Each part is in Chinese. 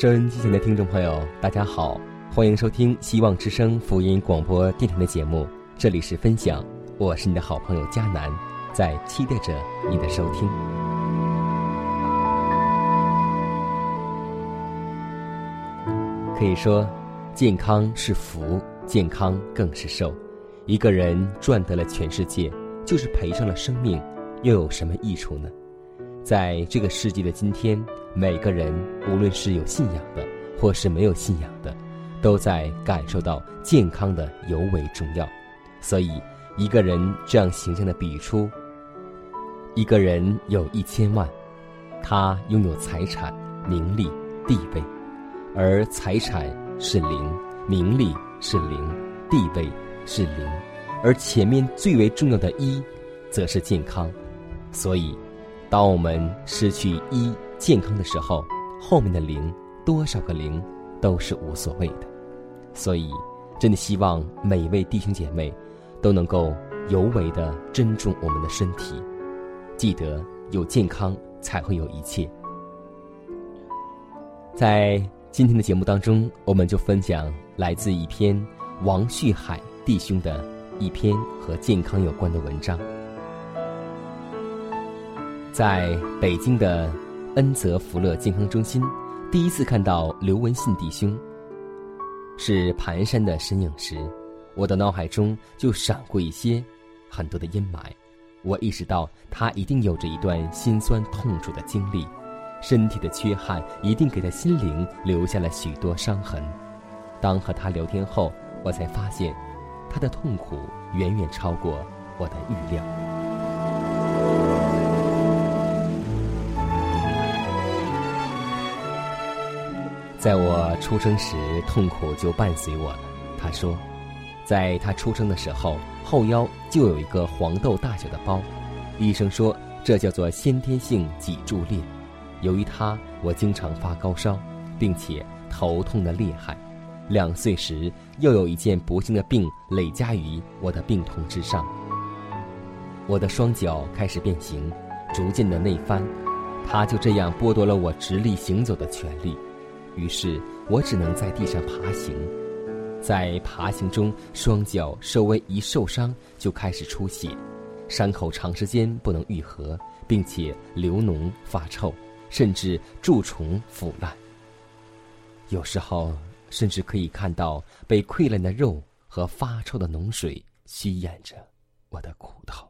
收音机前的听众朋友，大家好，欢迎收听希望之声福音广播电台的节目，这里是分享，我是你的好朋友佳楠，在期待着你的收听。可以说，健康是福，健康更是寿。一个人赚得了全世界，就是赔上了生命，又有什么益处呢？在这个世纪的今天，每个人无论是有信仰的，或是没有信仰的，都在感受到健康的尤为重要。所以，一个人这样形象的比喻出：一个人有一千万，他拥有财产、名利、地位，而财产是零，名利是零，地位是零，而前面最为重要的一，则是健康。所以。当我们失去一健康的时候，后面的零多少个零都是无所谓的。所以，真的希望每一位弟兄姐妹都能够尤为的珍重我们的身体，记得有健康才会有一切。在今天的节目当中，我们就分享来自一篇王旭海弟兄的一篇和健康有关的文章。在北京的恩泽福乐健康中心，第一次看到刘文信弟兄是蹒跚的身影时，我的脑海中就闪过一些很多的阴霾。我意识到他一定有着一段心酸痛楚的经历，身体的缺憾一定给他心灵留下了许多伤痕。当和他聊天后，我才发现，他的痛苦远远超过我的预料。在我出生时，痛苦就伴随我了。他说，在他出生的时候，后腰就有一个黄豆大小的包，医生说这叫做先天性脊柱裂。由于他，我经常发高烧，并且头痛的厉害。两岁时，又有一件不幸的病累加于我的病痛之上。我的双脚开始变形，逐渐的内翻，他就这样剥夺了我直立行走的权利。于是我只能在地上爬行，在爬行中，双脚稍微一受伤就开始出血，伤口长时间不能愈合，并且流脓发臭，甚至蛀虫腐烂。有时候甚至可以看到被溃烂的肉和发臭的脓水吸噎着我的骨头。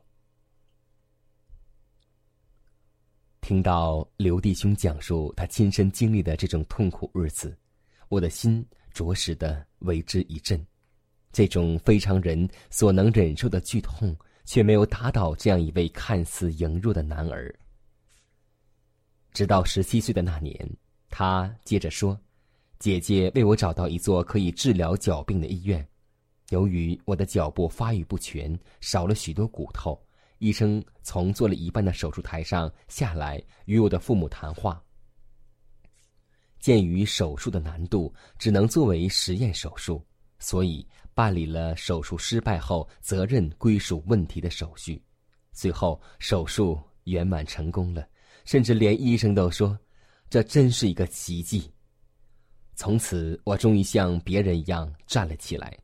听到刘弟兄讲述他亲身经历的这种痛苦日子，我的心着实的为之一震。这种非常人所能忍受的剧痛，却没有打倒这样一位看似羸弱的男儿。直到十七岁的那年，他接着说：“姐姐为我找到一座可以治疗脚病的医院。由于我的脚部发育不全，少了许多骨头。”医生从做了一半的手术台上下来，与我的父母谈话。鉴于手术的难度，只能作为实验手术，所以办理了手术失败后责任归属问题的手续。最后手术圆满成功了，甚至连医生都说，这真是一个奇迹。从此，我终于像别人一样站了起来，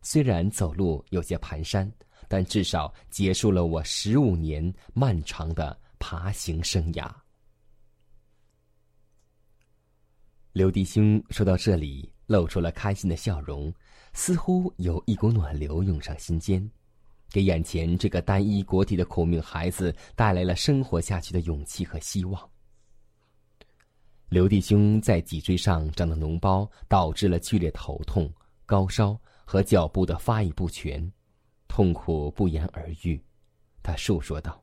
虽然走路有些蹒跚，但至少结束了我十五年漫长的爬行生涯。刘弟兄说到这里，露出了开心的笑容，似乎有一股暖流涌上心间，给眼前这个单一国体的苦命孩子带来了生活下去的勇气和希望。刘弟兄在脊椎上长的脓包，导致了剧烈头痛、高烧和脚部的发育不全，痛苦不言而喻。他述说道：“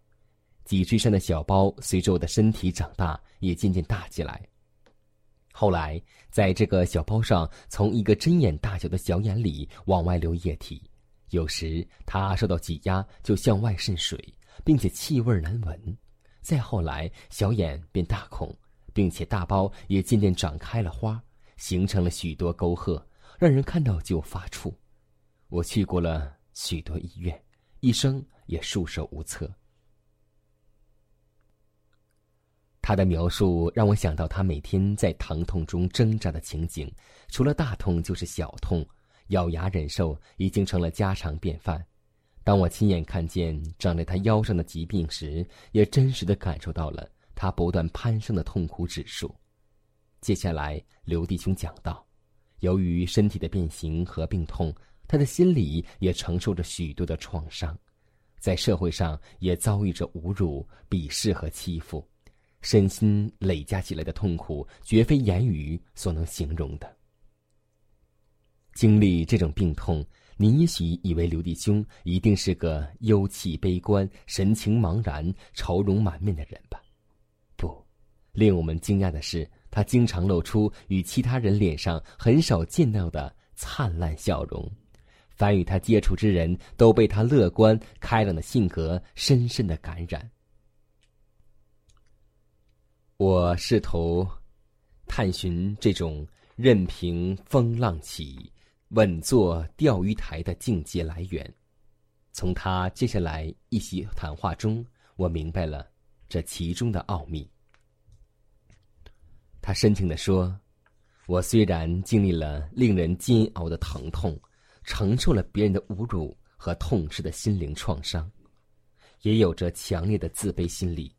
脊椎上的小包随着我的身体长大，也渐渐大起来。”后来，在这个小包上，从一个针眼大小的小眼里往外流液体，有时它受到挤压就向外渗水，并且气味难闻。再后来，小眼变大孔，并且大包也渐渐长开了花，形成了许多沟壑，让人看到就发怵。我去过了许多医院，医生也束手无策。他的描述让我想到他每天在疼痛中挣扎的情景，除了大痛就是小痛，咬牙忍受已经成了家常便饭。当我亲眼看见长在他腰上的疾病时，也真实的感受到了他不断攀升的痛苦指数。接下来，刘弟兄讲到：由于身体的变形和病痛，他的心里也承受着许多的创伤，在社会上也遭遇着侮辱、鄙视和欺负。身心累加起来的痛苦，绝非言语所能形容的。经历这种病痛，你也许以为刘弟兄一定是个忧气悲观、神情茫然、愁容满面的人吧？不，令我们惊讶的是，他经常露出与其他人脸上很少见到的灿烂笑容。凡与他接触之人都被他乐观开朗的性格深深的感染。我试图探寻这种任凭风浪起、稳坐钓鱼台的境界来源。从他接下来一席谈话中，我明白了这其中的奥秘。他深情地说：“我虽然经历了令人煎熬的疼痛，承受了别人的侮辱和痛失的心灵创伤，也有着强烈的自卑心理。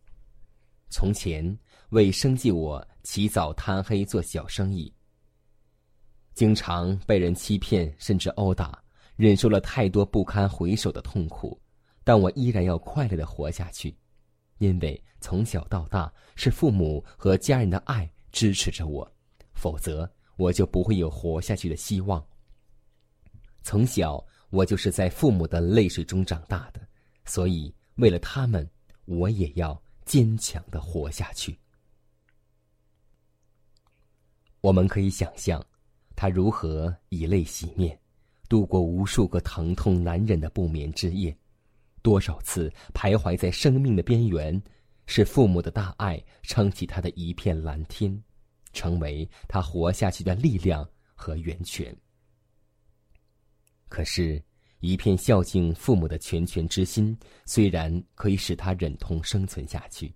从前。”为生计，我起早贪黑做小生意，经常被人欺骗，甚至殴打，忍受了太多不堪回首的痛苦，但我依然要快乐的活下去，因为从小到大是父母和家人的爱支持着我，否则我就不会有活下去的希望。从小我就是在父母的泪水中长大的，所以为了他们，我也要坚强的活下去。我们可以想象，他如何以泪洗面，度过无数个疼痛难忍的不眠之夜，多少次徘徊在生命的边缘，是父母的大爱撑起他的一片蓝天，成为他活下去的力量和源泉。可是，一片孝敬父母的拳拳之心，虽然可以使他忍痛生存下去，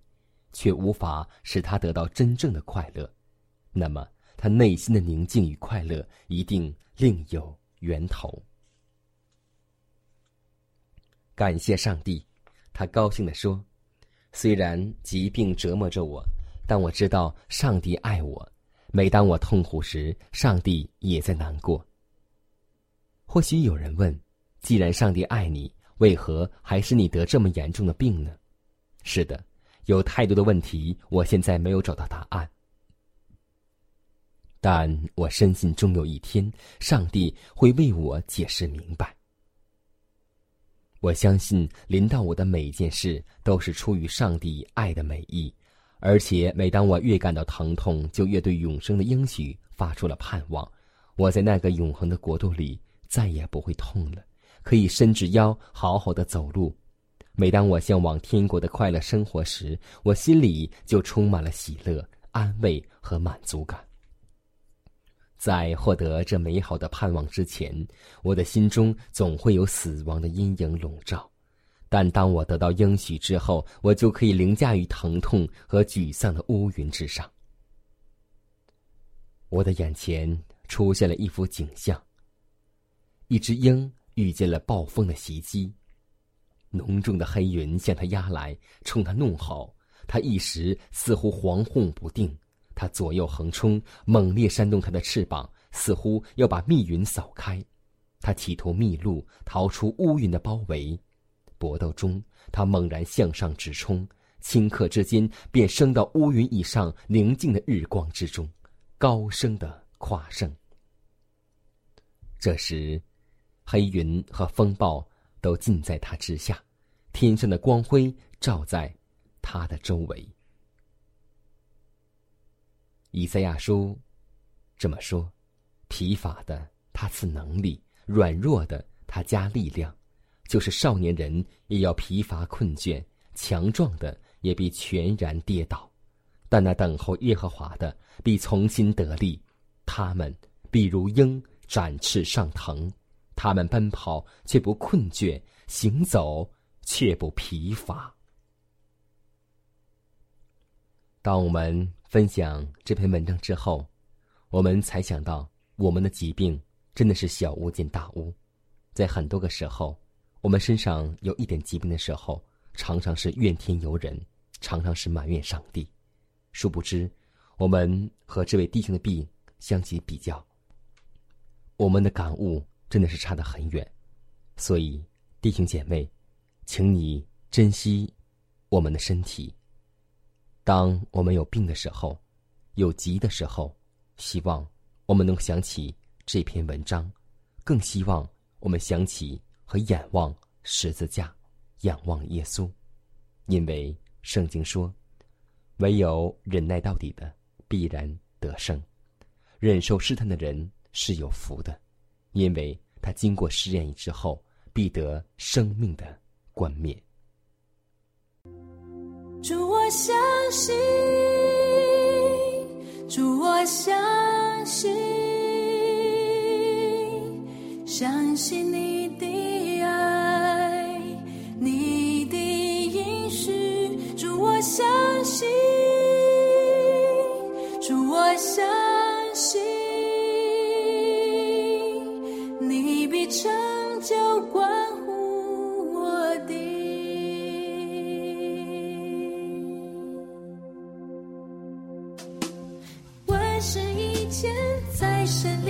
却无法使他得到真正的快乐。那么，他内心的宁静与快乐一定另有源头。感谢上帝，他高兴地说：“虽然疾病折磨着我，但我知道上帝爱我。每当我痛苦时，上帝也在难过。”或许有人问：“既然上帝爱你，为何还是你得这么严重的病呢？”是的，有太多的问题，我现在没有找到答案。但我深信，终有一天，上帝会为我解释明白。我相信，临到我的每一件事，都是出于上帝爱的美意，而且每当我越感到疼痛，就越对永生的应许发出了盼望。我在那个永恒的国度里，再也不会痛了，可以伸直腰，好好的走路。每当我向往天国的快乐生活时，我心里就充满了喜乐、安慰和满足感。在获得这美好的盼望之前，我的心中总会有死亡的阴影笼罩。但当我得到应许之后，我就可以凌驾于疼痛和沮丧的乌云之上。我的眼前出现了一幅景象：一只鹰遇见了暴风的袭击，浓重的黑云向它压来，冲它怒吼。它一时似乎惶恐不定，它左右横冲，猛烈扇动它的翅膀，似乎要把密云扫开。它企图觅路，逃出乌云的包围。搏斗中，它猛然向上直冲，顷刻之间便升到乌云以上宁静的日光之中，高声的夸胜。这时，黑云和风暴都尽在他之下，天上的光辉照在他的周围。以赛亚书这么说：“疲乏的他赐能力，软弱的他加力量。”就是少年人也要疲乏困倦，强壮的也必全然跌倒，但那等候耶和华的必从心得力，他们必如鹰展翅上腾，他们奔跑却不困倦，行走却不疲乏。当我们分享这篇文章之后，我们才想到，我们的疾病真的是小巫见大巫，在很多个时候。我们身上有一点疾病的时候，常常是怨天尤人，常常是埋怨上帝。殊不知，我们和这位弟兄的病相比比较，我们的感悟真的是差得很远。所以，弟兄姐妹，请你珍惜我们的身体。当我们有病的时候，有急的时候，希望我们能想起这篇文章，更希望我们想起。和仰望十字架，仰望耶稣，因为圣经说：“唯有忍耐到底的，必然得胜。忍受试探的人是有福的，因为他经过试验之后，必得生命的冠冕。”祝我相信，祝我相信，相信你的爱你的应许我。相信，主，我相信，万事以前，在神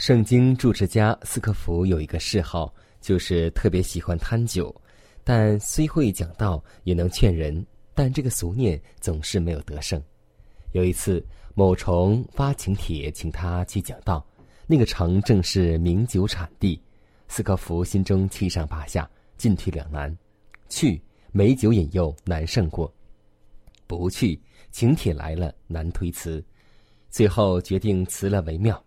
圣经注释家斯科福有一个嗜好，就是特别喜欢贪酒，但虽会讲道，也能劝人，但这个俗念总是没有得胜。有一次，某虫发请帖请他去讲道，那个城正是名酒产地，斯科福心中七上八下，进退两难。去，美酒引诱，难胜过；不去，请帖来了，难推辞。最后决定辞了为妙。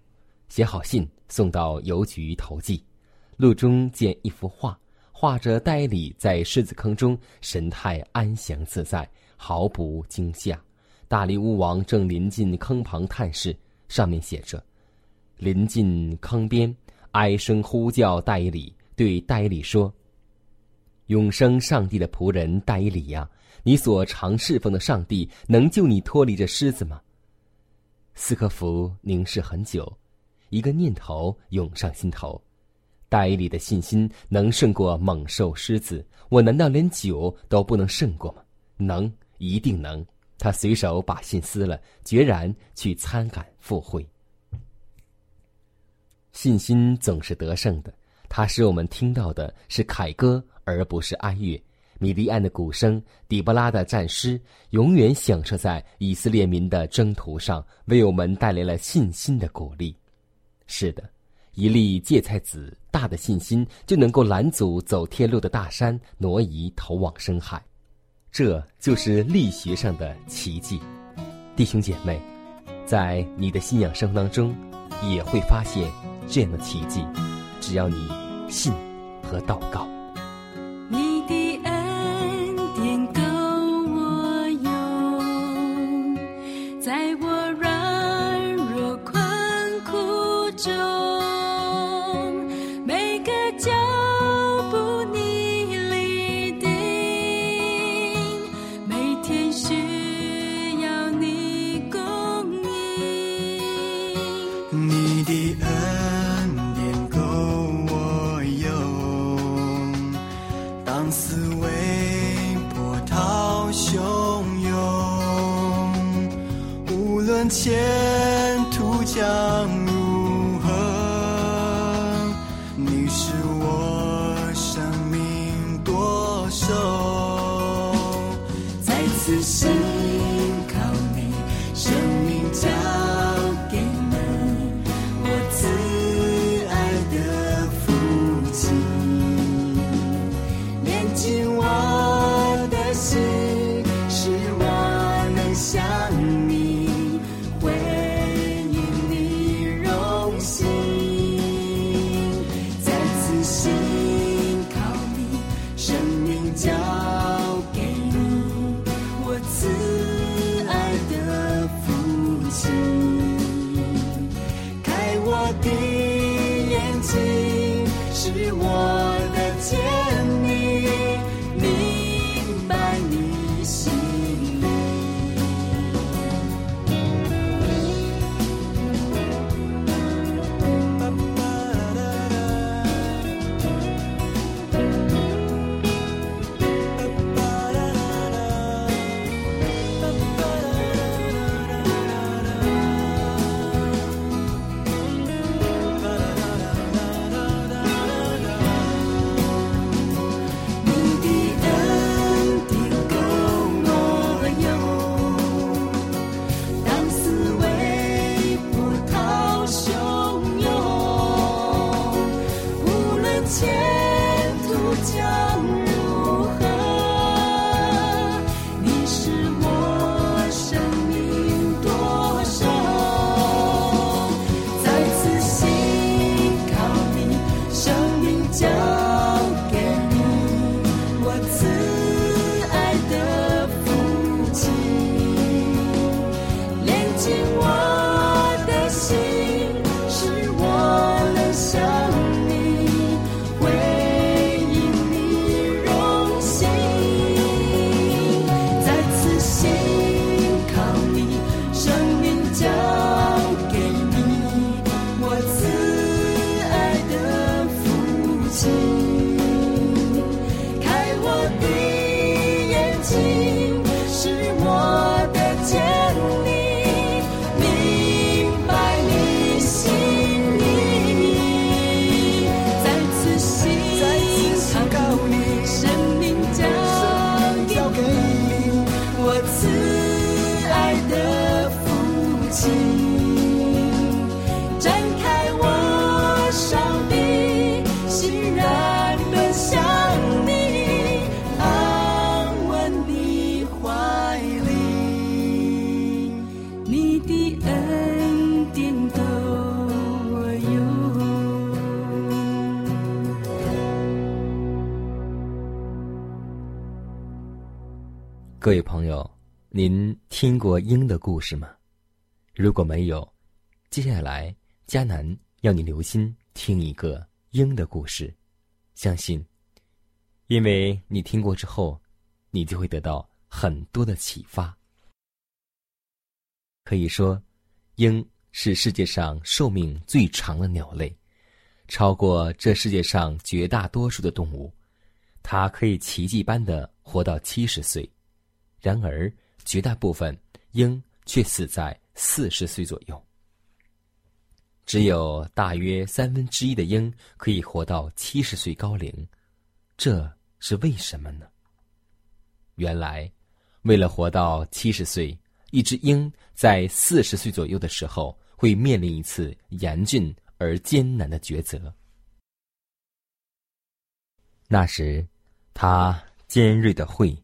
写好信送到邮局投寄，路中见一幅画，画着戴礼在狮子坑中，神态安详自在，毫不惊吓。大力乌王正临近坑旁探视，上面写着：“临近坑边，哀声呼叫戴里，对戴里说：‘永生上帝的仆人戴里呀，你所常侍奉的上帝能救你脱离这狮子吗？’”斯科夫凝视很久。一个念头涌上心头，大伊里的信心能胜过猛兽狮子，我难道连酒都不能胜过吗？能，一定能。他随手把信撕了，决然去参赶赴会。信心总是得胜的，它使我们听到的是凯歌，而不是哀乐。米利安的鼓声，底波拉的战诗，永远响彻在以色列民的征途上，为我们带来了信心的鼓励。是的，一粒芥菜籽，大的信心就能够拦阻走天路的大山挪移投往深海，这就是力学上的奇迹。弟兄姐妹，在你的信仰生活当中，也会发现这样的奇迹，只要你信和祷告。你的前您听过鹰的故事吗？如果没有，接下来迦南要你留心听一个鹰的故事，相信，因为你听过之后，你就会得到很多的启发。可以说，鹰是世界上寿命最长的鸟类，超过这世界上绝大多数的动物，它可以奇迹般的活到七十岁。然而，绝大部分鹰却死在四十岁左右。只有大约三分之一的鹰可以活到七十岁高龄，这是为什么呢？原来，为了活到七十岁，一只鹰在四十岁左右的时候会面临一次严峻而艰难的抉择。那时，它尖锐的喙。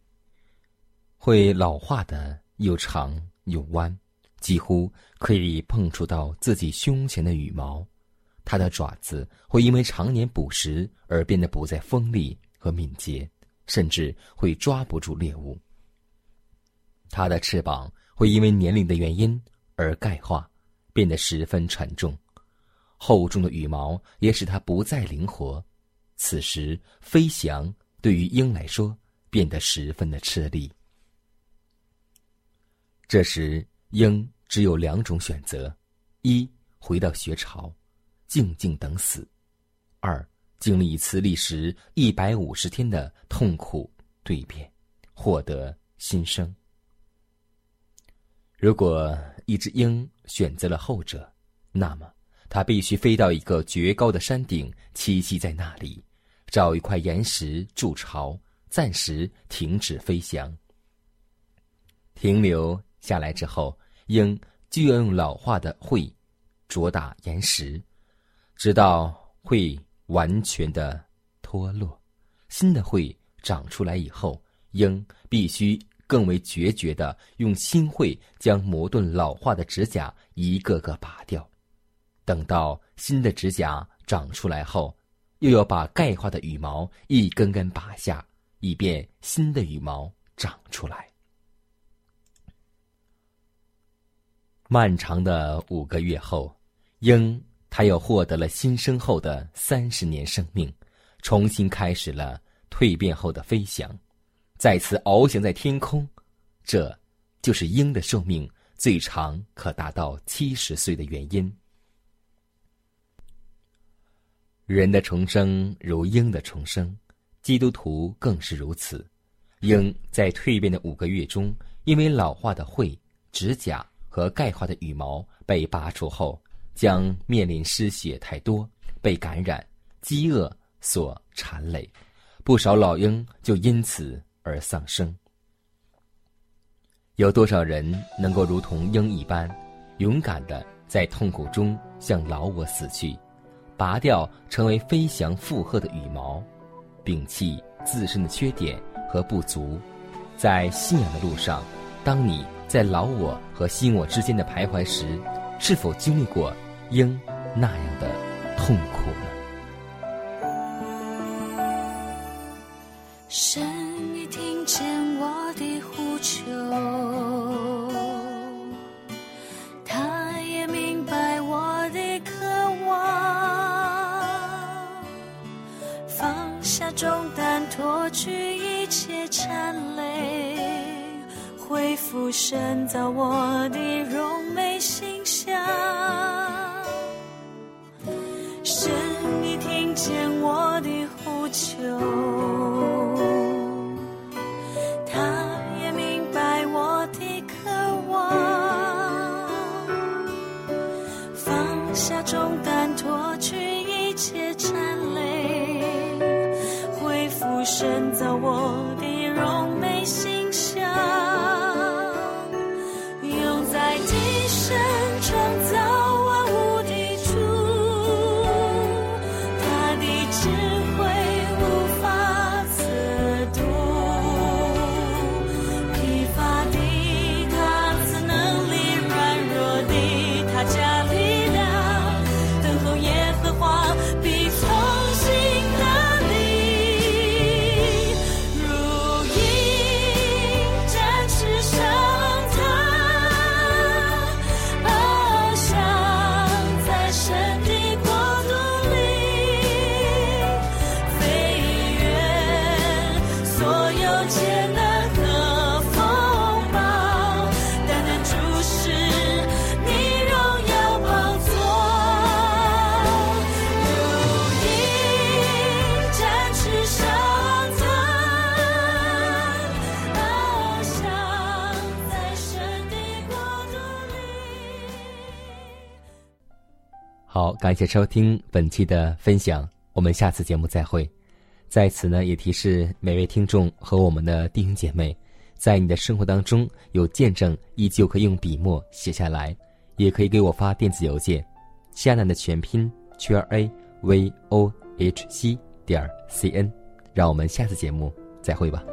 会老化的又长又弯，几乎可以碰触到自己胸前的羽毛。它的爪子会因为常年捕食而变得不再锋利和敏捷，甚至会抓不住猎物。它的翅膀会因为年龄的原因而钙化，变得十分沉重。厚重的羽毛也使它不再灵活。此时，飞翔对于鹰来说变得十分的吃力。这时，鹰只有两种选择：一回到穴巢，静静等死；二经历一次历时一百五十天的痛苦蜕变，获得新生。如果一只鹰选择了后者，那么它必须飞到一个绝高的山顶栖息在那里，找一块岩石筑巢，暂时停止飞翔，停留。下来之后，鹰就要用老化的喙啄打岩石，直到喙完全的脱落。新的喙长出来以后，鹰必须更为决绝的用新喙将磨钝老化的指甲一个个拔掉。等到新的指甲长出来后，又要把钙化的羽毛一根根拔下，以便新的羽毛长出来。漫长的五个月后，鹰它又获得了新生后的三十年生命，重新开始了蜕变后的飞翔，再次翱翔在天空。这，就是鹰的寿命最长可达到七十岁的原因。人的重生如鹰的重生，基督徒更是如此。鹰在蜕变的五个月中，因为老化的喙、指甲。和钙化的羽毛被拔除后，将面临失血太多、被感染、饥饿所缠累，不少老鹰就因此而丧生。有多少人能够如同鹰一般，勇敢的在痛苦中向老我死去，拔掉成为飞翔负荷的羽毛，摒弃自身的缺点和不足，在信仰的路上，当你。在老我和新我之间的徘徊时，是否经历过鹰那样的痛苦呢？神，你听见我的呼求，他也明白我的渴望，放下重担，脱去一切缠累。恢复深造我的荣美形象，是，你听见我的呼求，好感谢收听本期的分享，我们下次节目再会。在此呢，也提示每位听众和我们的弟兄姐妹，在你的生活当中有见证，依旧可以用笔墨写下来，也可以给我发电子邮件，夏楠的全拼圈 a v o h c 点 c n。让我们下次节目再会吧。